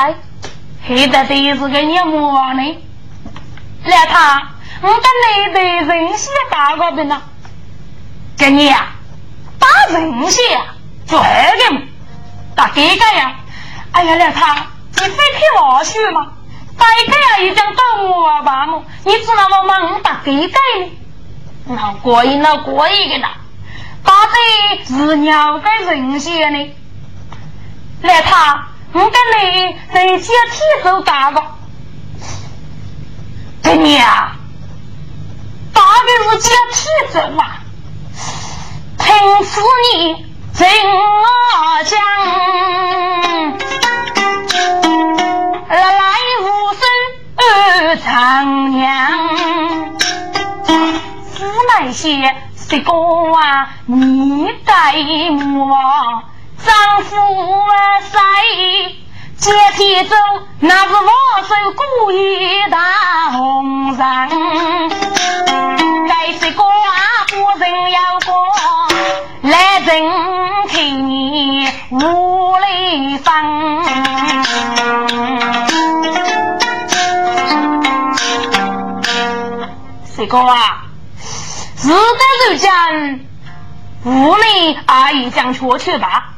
啊虎塞，黑的都是个你毛呢。来他，我跟你的人血打过的呢，给你呀，打人血啊，做二个打给个呀？哎呀，来他，你非骗我去吗？大概啊，已经到我吧么？你知道我忙打给个呢？那过瘾了，过瘾的呢。打的是鸟个人血呢？来他，我跟你在阶梯走打个。给你啊，打的是阶梯走啊，听死你真讲。来无声长娘，是那些谁个啊？你该我丈夫啊谁？阶梯走，那是我手故意大红人。该谁个啊？不人要过来人看你无雷风。这个啊，是的，如今屋里阿姨讲出去吧，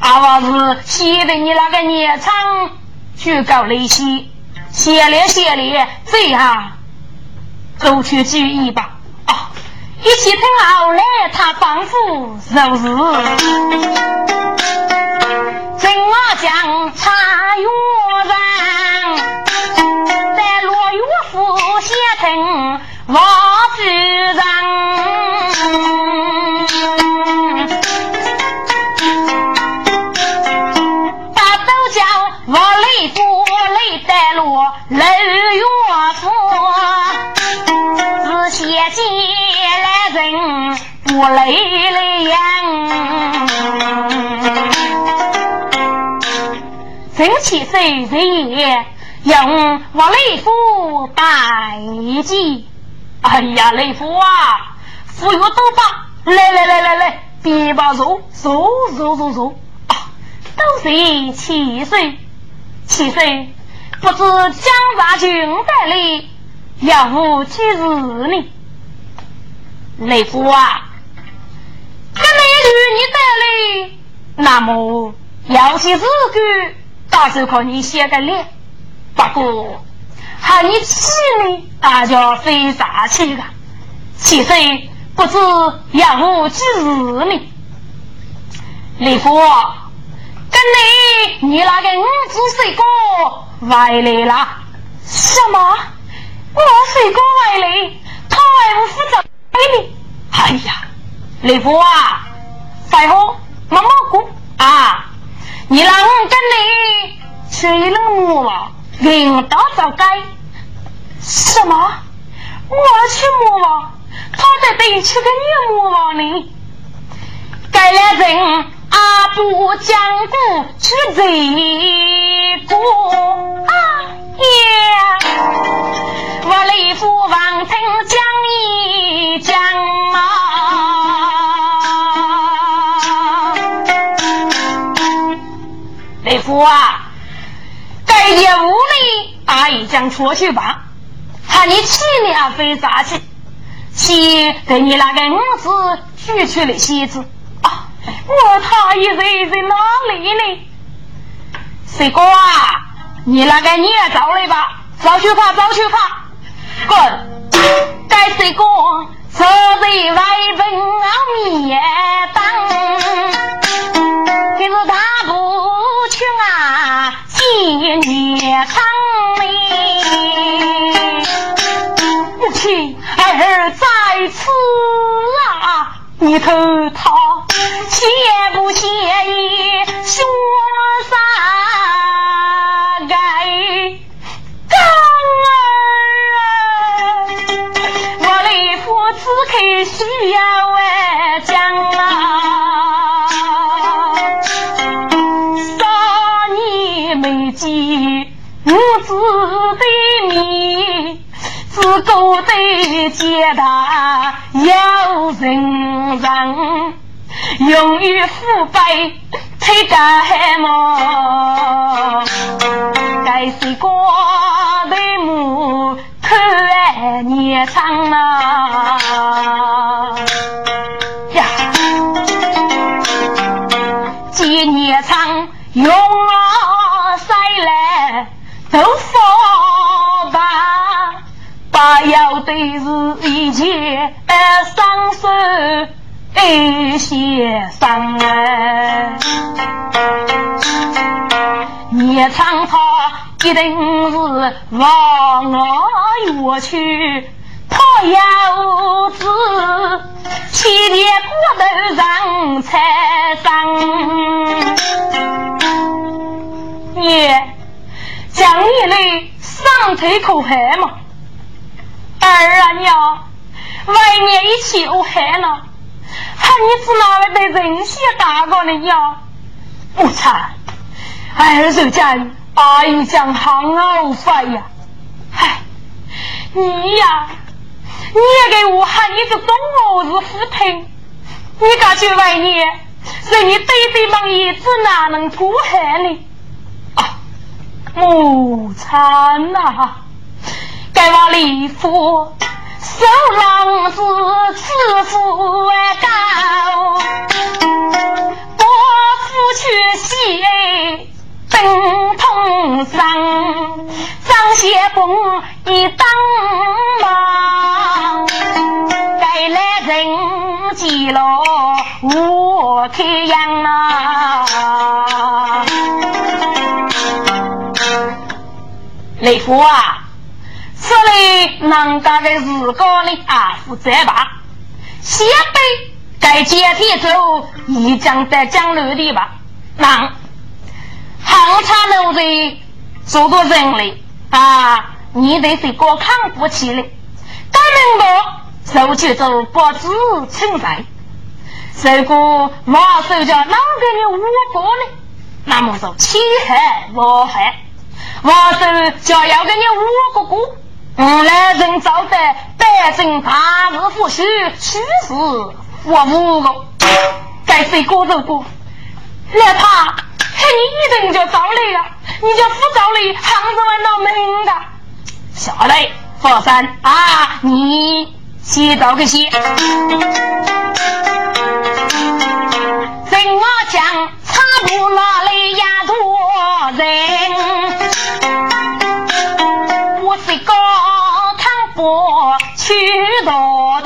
阿娃是写的你那个年长去搞利息，写了写了，这样走去注意吧。啊，一起听后来，他仿佛如是，正我讲茶园人，在落雨府写成。王路楼月夫，是写进来人不累累样。真气岁人也用王雷夫拜祭。哎呀，雷夫啊，富裕多吧？来来来来来，别把坐坐坐坐坐啊！都是七岁，七岁，不知江大军带来要无几日呢？雷夫啊，跟美女你带来，那么要些日句，到时候靠你写个脸，不过。喊你气呢，大家非啥气的？其实不知要无几日呢。李夫，跟你你那个五子水果外来了？什么？我水果外来？他还不负责给你？哎呀，李夫啊，快喝毛毛菇啊！你让我跟你去了么了？领导早该什么？我去摸了，他在对去跟你摸了呢。该来人阿不讲故去这个啊呀！我雷府王听讲一讲啊，雷府啊！该业务里，阿姨将出去吧。喊你气你啊，非啥气？气给你那个儿子娶去了妻子！我他一人在哪里呢？谁哥啊？你那个你也找来吧，找去吧，找去吧，滚！该谁哥坐在外边面当，可是他不去啊。年康嘞，母亲儿在此啊，你头他介不介意说三永于腐败推干么？该是过头目看年长啊！一些伤哎，年长他一定是往外去。他要子，千年骨头上才生。爷，讲你来上腿可害吗？儿啊娘，为你一起我害了，你是哪位的人血大过的呀？不差，儿就讲阿姨讲行啊，发呀，嗨，你呀。你也给我喊你就懂我是夫听，你敢去外面，是你对对忙叶子哪能过海呢？啊，母惨呐！该往里夫受郎子自负高，伯父去西登通上，张先锋一当忙，该来人记了我开阳啊！雷夫啊，这里能干的日高里啊负责吧？先辈该接替走，一将在江流的吧？能。行差奴才做个人类啊，你得是高看不起来。该明白，手就做不知存在。如果马手叫哪个你五个呢？那么说七害五害，马手叫要给你五个哥，我来人造的百姓大日不休，虚实我五个，该谁过就过，哪怕。嘿，你一等就着了！你就不着了，杭州玩到门的。下来，佛山啊，你先找个先。人我讲，差不哪里呀多人？我去道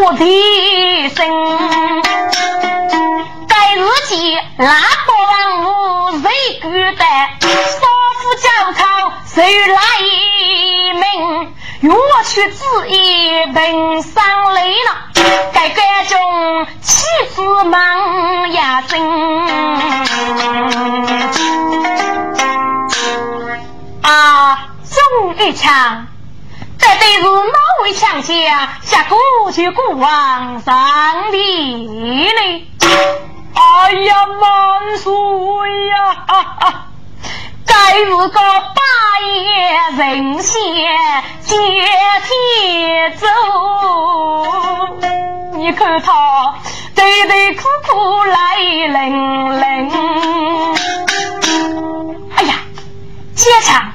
我。提升，该日记哪个万物谁孤单？少妇教考谁来明？若去子一本上来了，该该中妻子忙呀生。啊，中一枪。这对是哪位强将下过去国王上的呢？哎呀，万岁呀！该是个八爷人仙接天走，你看他对对苦苦来零零。哎呀，姐长，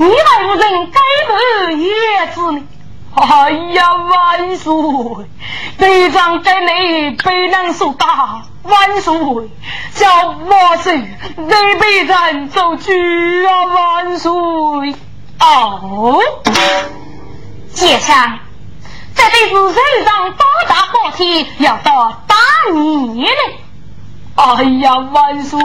你还无人该得叶子呢？哎呀，万岁！队长给你被人所打，万岁！叫万岁！你被人走去啊，万岁！哦，姐长，这得是人上多大宝天要到打你呢？哎呀，万岁！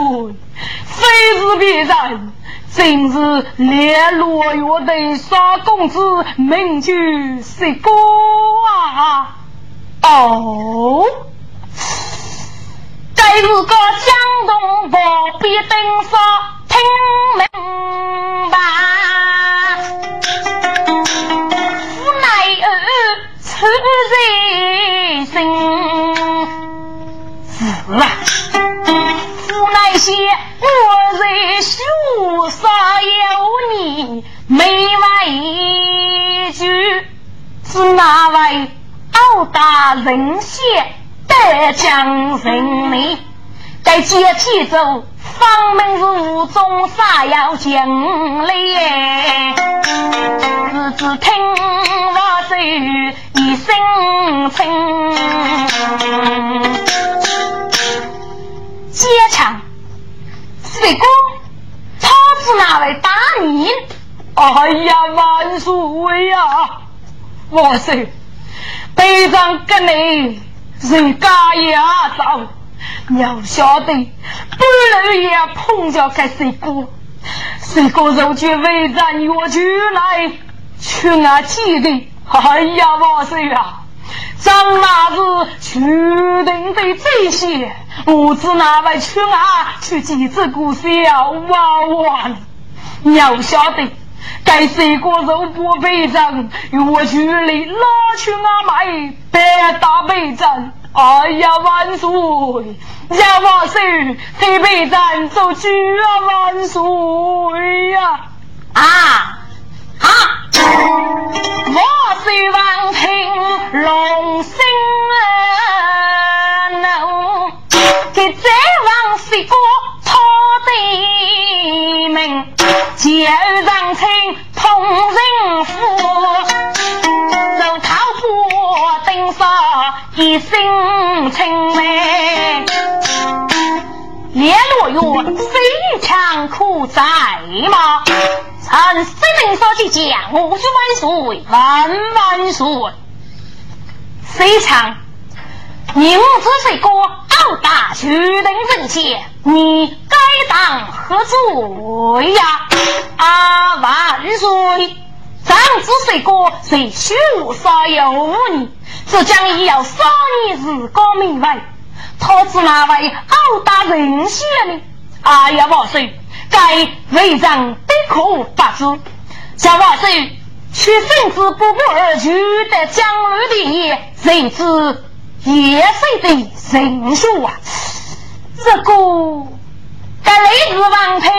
非是别人。真是连落月的傻公子，名句是歌啊！哦，该是个江东宝必登说听明白，无奈儿出人心，是啊。那些我在书上有你没完一句，是哪位傲大人先得将人呢？该接起走，方门是中啥要讲嘞？日子听我说一声称。接场，四哥，他是哪位打你？哎呀，万岁呀！我说，背上跟你人家也走，要晓得，不能也碰着个四哥，四哥如今为咱约出来，去俺记的。哎呀，万岁呀！张那是确定的这些，不知哪位去啊？去几只股小娃娃呢？要晓得，该谁个肉不备战，我去里拉去啊买白大备战。哎呀，万岁！呀万岁！这备战就去啊万岁呀！啊！啊！我在吗？臣司令所去讲，我祝万岁万万岁！非常，你五子水哥傲大决定正切，你该当何罪呀？啊万岁！长子水哥虽羞杀有误你，只将也要杀你日光明白。他是哪位傲大人先呢？哎呀万岁！该为人得可不知，小万岁，却甚至不顾而去的江儿的爷，谁知叶谁的人秀啊？这个该雷子王平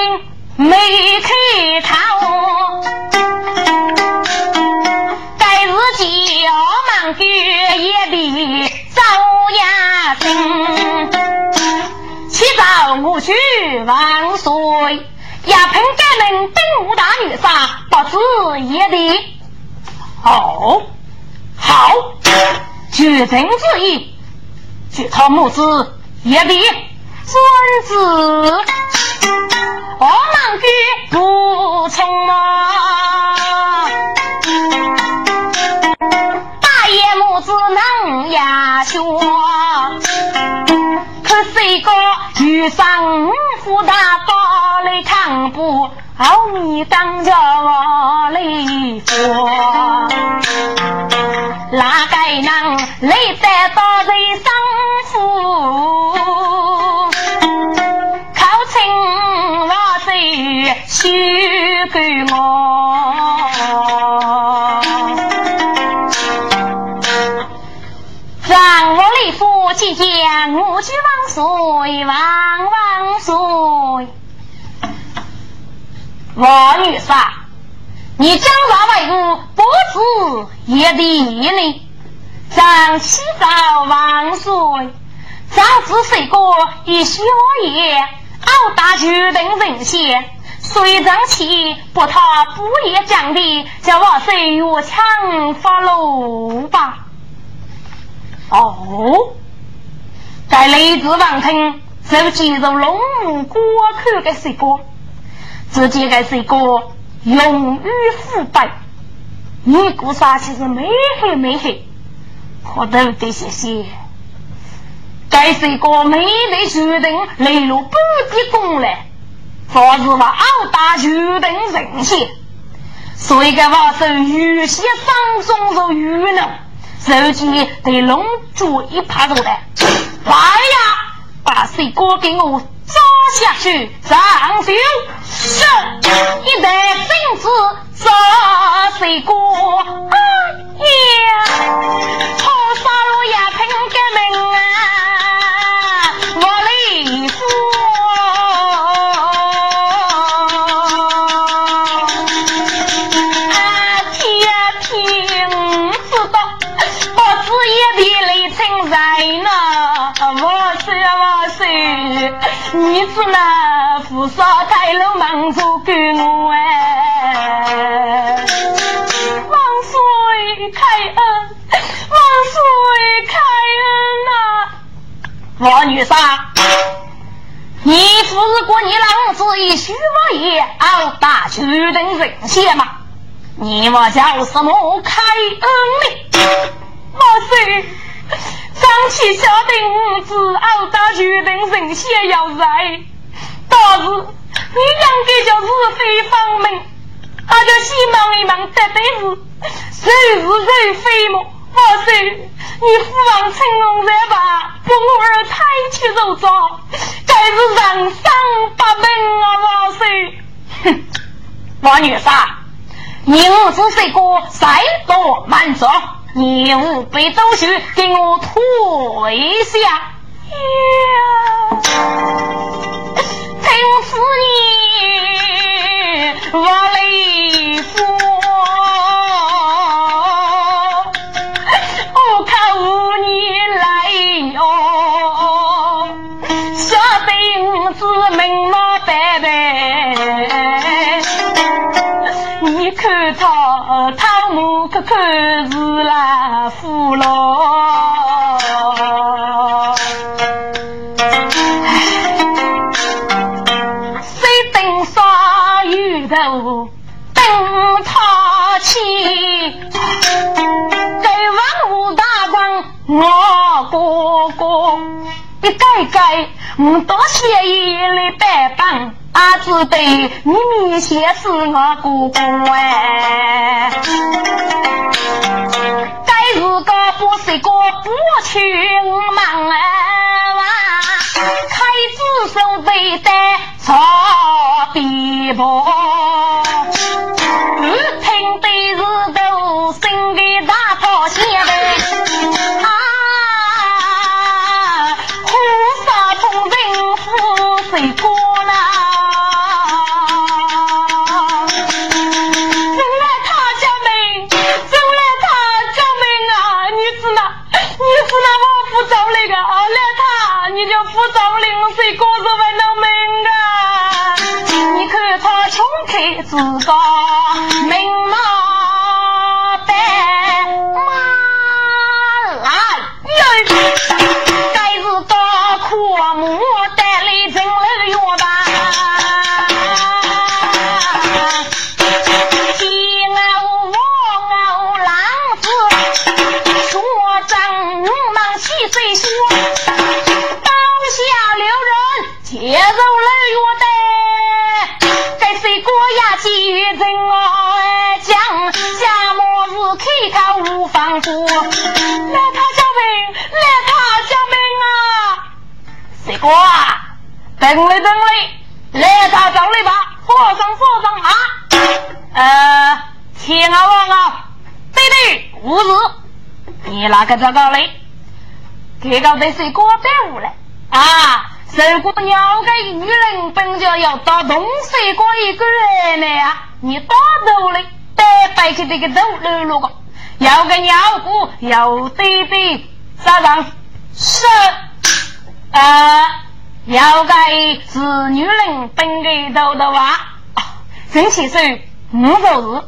没开头，该日叫忙月夜里早呀听。起早我去万岁，亚平该门兵无大女杀，不知也的。好，好，绝情之意，据他母子也的孙子，我忙去不从啊，大爷母子能呀说。这个遇上富大宝来扛不，后面当着我来说，哪个能来得到人生福？靠亲我手许给我。夫妻讲，我去万岁，万万岁！王女士，你将啥为我不知也的呢？张启早万岁，上次谁个一小夜，熬大决定人先，谁争气不他不也讲的，叫我岁月强发路吧。哦，在雷子王庭，手进入龙目过口的谁个？自己个谁个勇于腐败？你姑啥其实没黑没黑，我都得谢谢。该是一个美丽决定雷路不的功来，否则话熬大决定人些。所以个话是有些伤中受愚能，手机对龙珠一拍走的，来呀，把水果给我抓下去，上手是一袋金子抓水果，哎呀，好杀了呀，平革命。子那扶少开路忙着给我哎，万岁开恩，万岁开恩呐！王女杀，你不是过你郎子一徐王爷熬大决定人先吗？你我叫什么开恩呢？万岁岁。张起下定子，熬大决定人先要来，但是你应该叫是非方明，俺就先忙一忙，得得是谁是谁非么？万岁，你父王成龙在吧？不我儿太去肉糟，该是人生八门啊！万岁，哼，王女士，你五子谁过，再多满足。你五辈都许给我退下呀！听死你，我雷看他他木可可是。父老，谁等杀鱼头等他起？给文武大官我哥哥，一改改我多谢一来拜访，阿只对你面前是我哥哥哎。如何不是个不去忙啊，开支手背的草地坡，你哪个嘞？这个被谁哥带误了啊？如果鸟个女人本就要到东西过一个人来呀，你打头嘞，白白去这个头露露个，要个鸟姑要对对，啥人是啊，要该是女人本该头的话，真气手五十日，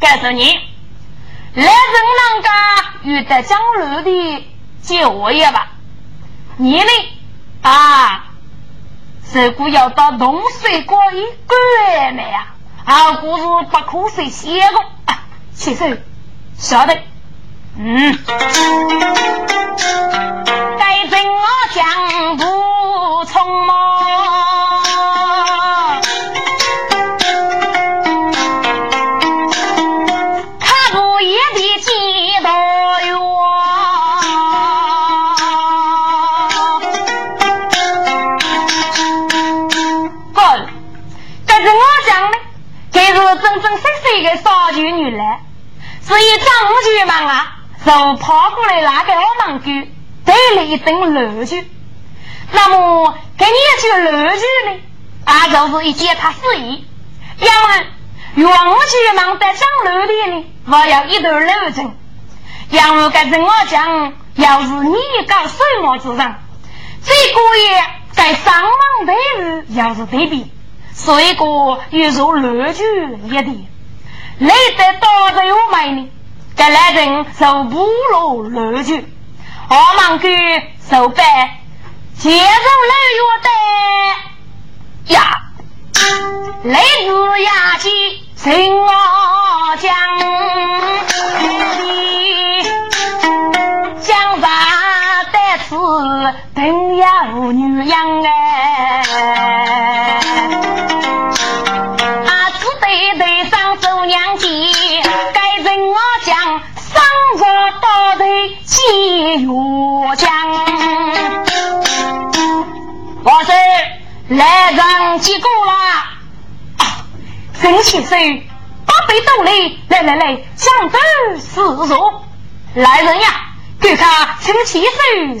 告诉你，来人啷个遇得江路的就业吧？你呢？啊，如果要到东水过一关没呀？啊，故事不可谁写过？气手晓得。嗯，该怎我讲不匆忙，是一张局嘛啊！就跑过来拿给我们给带了一顿乐剧。那么给你一句乐剧呢？啊，就是一件他事宜。因为原剧忙在讲乐的呢，我要一段流程。因为跟着我讲，要是你搞水墨之人，这个月在上网对日要是对比，所以个又如乐剧一点，累得多着有买呢。该来人受不落乐剧，我们给受办接受来月的呀，来自亚季陈我江，江上得此等有女样哎。几月江，我是来人几个了？真气手，八百多里，来来来，相对示弱。来人呀，给他请气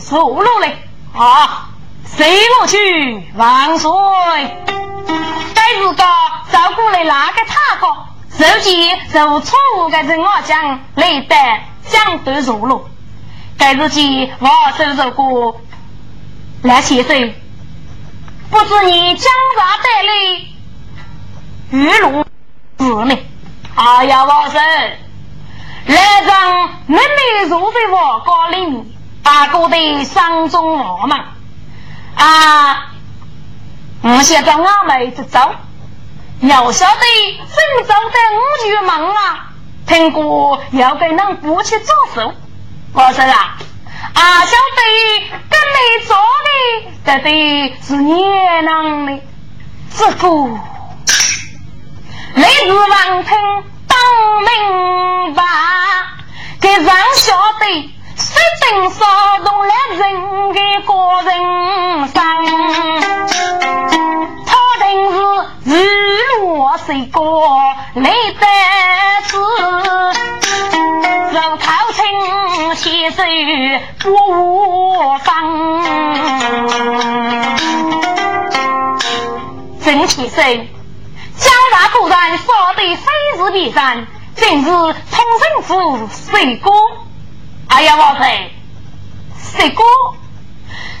手收落来。啊，随我去，万岁！该日个照顾来那个他个，手机受错误的人我讲来得相对弱了。该日记我收拾过，来先生，不知你江上带来雨露子呢？哎呀，王生，来让妹妹坐在我高里面，大哥的山中我们啊，我现在俺妹子走，要晓得正走在五局门啊，听过要给人过去做手。我说啊，啊，晓得跟你做的，这得是年郎的，这个你是王听当明白，给人晓得，谁定骚日落谁个累得是。人靠亲，携手不放。真气生，江大果然说的非是必然，正是通神府水哥。哎呀，王妃，水哥，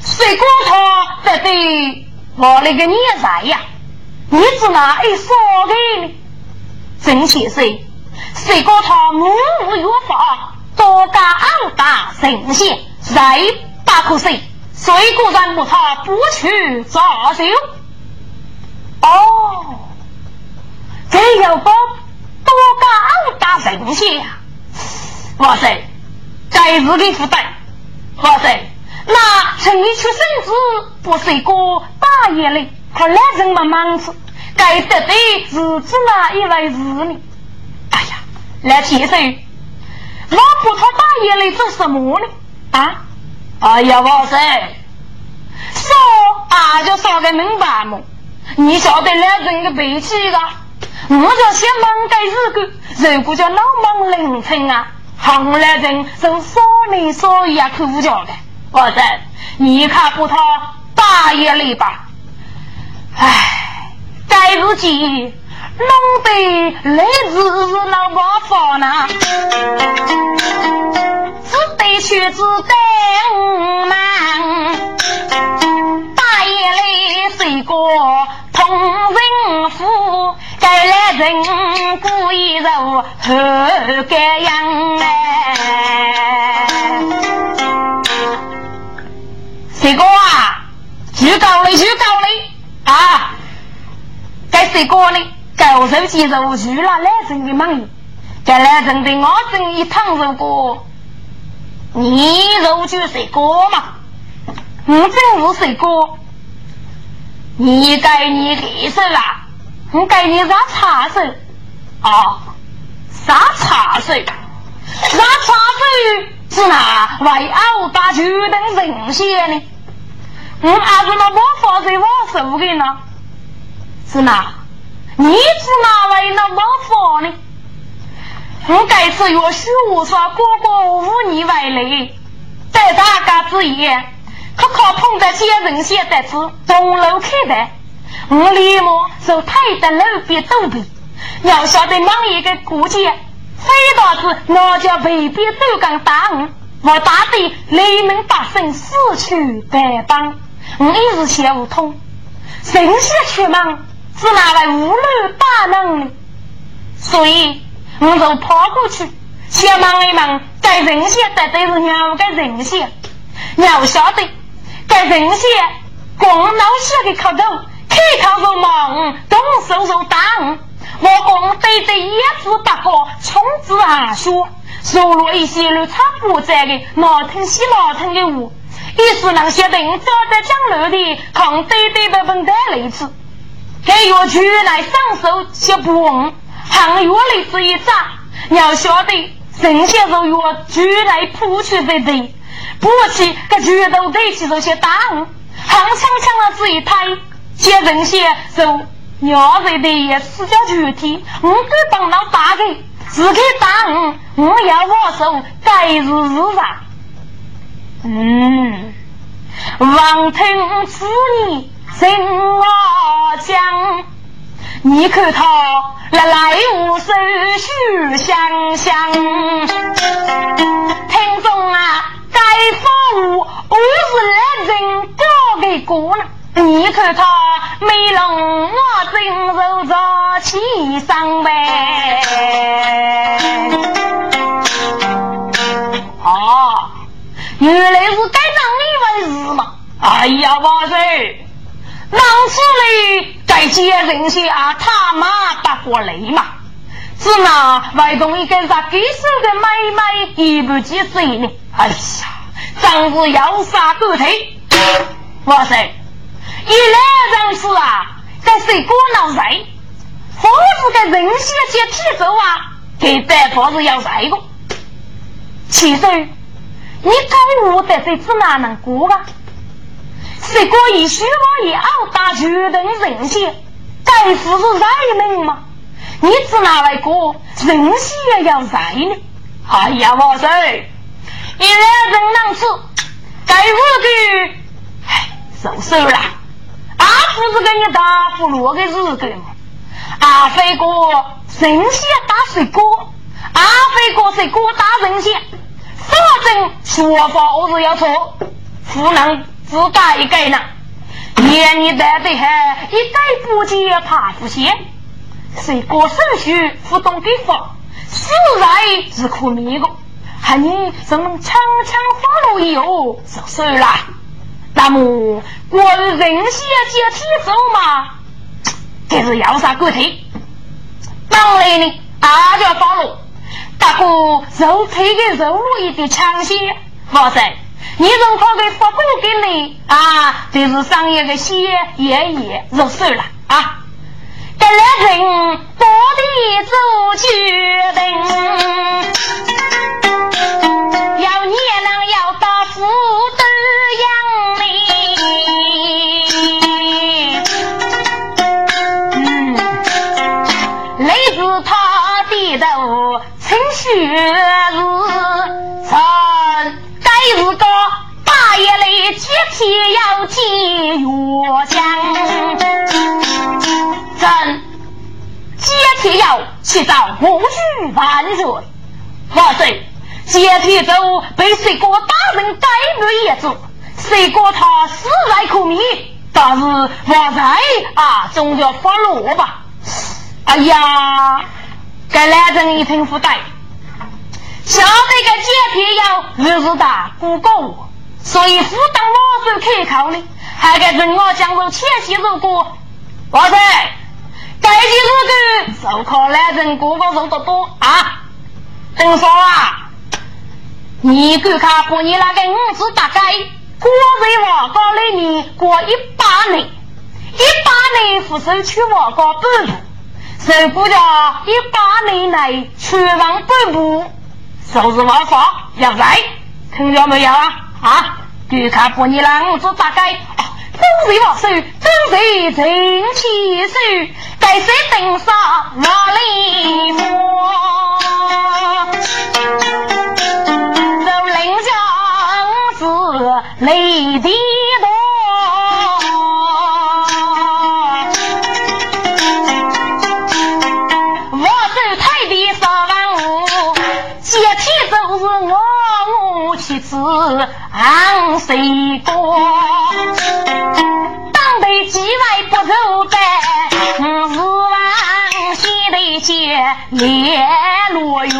水哥他得对我那个孽债呀，你是哪一说的呢？真气生。谁告他无无有法，多加二大神仙，再不可谁？谁果然不他不去早修？哦，这有个多加二大神仙啊！哇塞，该日的负担！哇塞，那陈一出生子不是一个大爷嘞，他来人么忙子，该得的是指哪一位子呢？来提醒，老婆他大爷来做什么呢？啊！哎呀，王生，说啊就说个明白嘛？你晓得两人的脾气个？我就先忙个日个，如果叫老忙凌晨啊，行来人就说你说也苦叫的。王生，你看不他大爷来吧？唉，在如今弄得来时是老破房，只得劝只得我忙。大夜里，谁家同人夫？该来人故意如何？该样呢？谁哥啊？求求你，求求你啊！该谁哥呢？高手接受去了来人的忙，该来人的我正一趟如果你入去谁哥嘛？我真是谁哥？你该你给手啊？我该你啥茶手？啊？啥茶手？啥茶手是哪为傲大举等人些呢？我还是那没法在我手的呢？是哪？你是哪位那没法呢？我该是越许无说哥哥无你外累，在大家之言。可可碰在些人先得知东楼开的，我立马就抬得路边躲避。要晓得，忙一个顾家，非导致我家未必都敢打我，我打的雷门百姓死去白帮，我一时想不通。神仙出门是拿来无路大能。的，所以我就跑过去，先忙一忙，在人仙得对是两个人仙，要晓得。在人些光老些的磕头，开口就骂动手就打我光对着一字八个冲之下说，说了一些乱差不在的闹腾些闹腾的话，也是那些人早在讲楼的抗对对的本带类子，给药局来上手些不稳，还药类子一扎，你要晓得人些肉药局来铺去的对。不起，个拳头对起这些打我，横枪枪的这一抬，些人些就鸟人的也死叫具体，我敢帮到打的，自己打我，我要我手，该是是啥？嗯，王听此言，心我讲，你看他来来无手续香香，听众啊。该服务我是来人高的哥呢，你看他没容我真受着气伤呗。啊，原来是该当一回事嘛！哎呀，我说，当初嘞该接人下他妈不过来嘛，是那外东一个啥给手的妹妹也不几岁呢？哎呀，真是要杀狗腿！哇塞，一来人是啊，在水果闹谁？房子的人血接体走啊，给这房子要谁个？其实你跟我在这次哪能过啊？水果一虚妄一傲大决定人血，该是是人命吗？你只拿来过人血要谁呢？哎呀，哇塞！一来人能吃，该我的，唉，受受了。阿不是给你打葫芦的日子吗？阿飞哥神仙打水果，阿飞哥水果打神仙，反正说法我是要错，不能只改一改呢。年你带的还一改不接怕不嫌，水果手续不懂给发，实在是可迷个。看你怎么枪枪发落以后就算了，那么过于人血接体走嘛，这是要啥个体？当然呢，大家发落，大哥肉配的肉落一点强些，哇塞！你如果给发过给你啊，这是商业的血爷爷就算了啊。跟来人多的做决定。要你能要到福德养你，嗯，累死他的头成血日，且，要进药箱，真解体要去找无须万岁，万岁。接天走，被谁个大人逮住一子，谁个他死来可觅，但是我在啊，总要发落吧。哎呀，该来人一听不对，晓得个借皮要日日打不够，所以不当老手可靠呢，还该人我讲究前期如果，哇塞，该期如果受考来人个个受得多啊，等说啊，你看看把你那个五子大概过在瓦高里面过一百年，一百年扶手去瓦高半步。受不了一百年来全王半步，收拾王法要来，听到没有啊？啊！就看把你郎子大概，都是我手，都是真气手，该谁登上哪里摸？就领将是雷的。当谁过？当得几来不走白，五万西得接列罗月。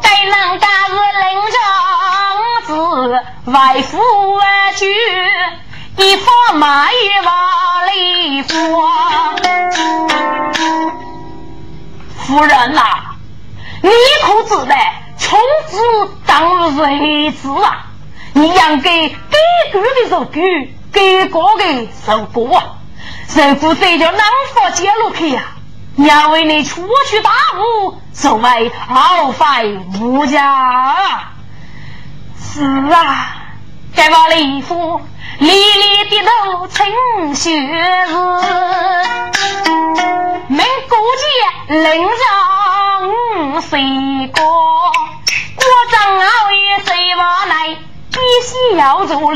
该能干是领长子，外父去，一方马玉往里过。夫人呐，你可知道穷子当瑞子啊？你养给给狗的受狗，给过的受过啊！受过这叫南方接路去呀！要为你出去大雾，作为耗费无价。是啊，该把礼服里里的头成雪日。民国节，领上谁过？过正月谁往来？必须要做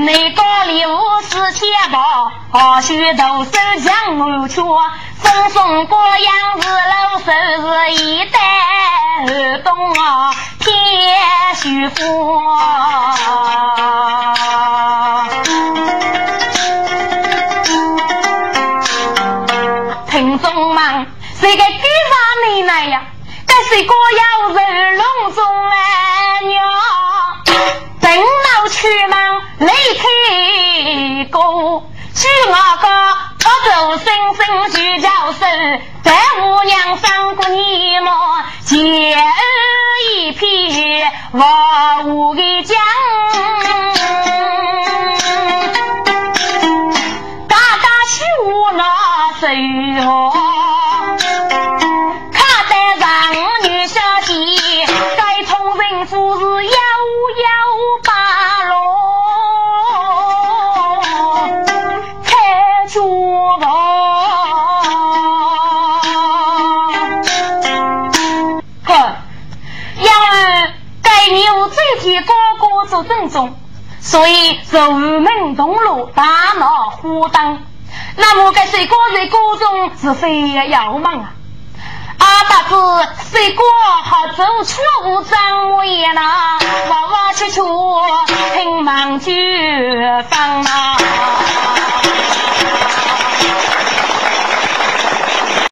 六道。那个六是钱包，二许都手将木缺，送送过杨子老手是一代东啊，天许福。这个地方你来呀？这是个开过，去我个不走声声去叫声，在五娘上过你么？结一匹万物的江，所以是无门同路，大闹虎灯。那么这水过在锅中是非也要忙啊？阿达子谁过好走出无障碍呢？弯弯曲曲，平忙就放忙。